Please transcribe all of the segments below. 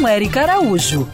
com Érica Araújo.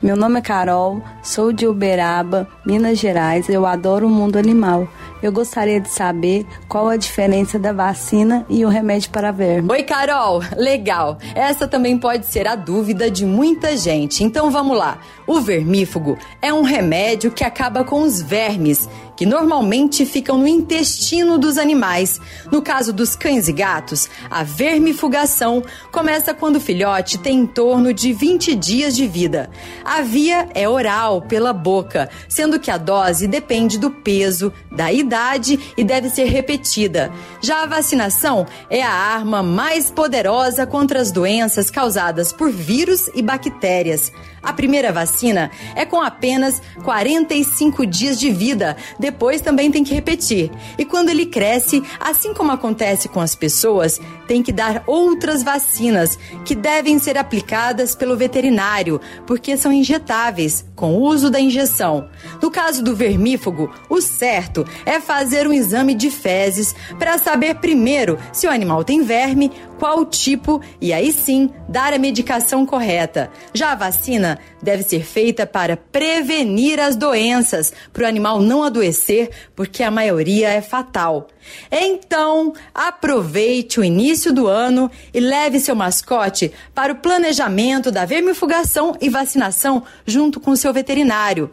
Meu nome é Carol, sou de Uberaba, Minas Gerais. Eu adoro o mundo animal. Eu gostaria de saber qual a diferença da vacina e o remédio para verme. Oi, Carol! Legal! Essa também pode ser a dúvida de muita gente. Então vamos lá. O vermífugo é um remédio que acaba com os vermes que normalmente ficam no intestino dos animais. No caso dos cães e gatos, a vermifugação começa quando o filhote tem em torno de 20 dias de vida. A via é oral, pela boca, sendo que a dose depende do peso, da idade e deve ser repetida. Já a vacinação é a arma mais poderosa contra as doenças causadas por vírus e bactérias. A primeira vacina é com apenas 45 dias de vida, depois também tem que repetir. E quando ele cresce, assim como acontece com as pessoas, tem que dar outras vacinas que devem ser aplicadas pelo veterinário, porque são injetáveis, com uso da injeção. No caso do vermífugo, o certo é fazer um exame de fezes para saber primeiro se o animal tem verme, qual tipo e aí sim dar a medicação correta. Já a vacina deve ser feita para prevenir as doenças, para o animal não adoecer, porque a maioria é fatal. Então, aproveite o início do ano e leve seu mascote para o planejamento da vermifugação e vacinação junto com seu veterinário.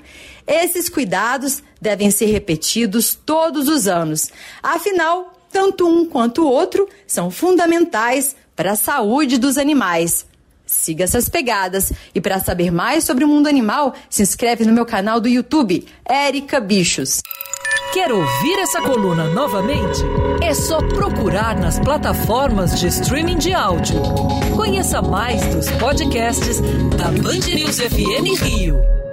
Esses cuidados devem ser repetidos todos os anos. Afinal, tanto um quanto o outro são fundamentais para a saúde dos animais. Siga essas pegadas e para saber mais sobre o mundo animal, se inscreve no meu canal do YouTube, Érica Bichos. Quer ouvir essa coluna novamente? É só procurar nas plataformas de streaming de áudio. Conheça mais dos podcasts da Band News FM Rio.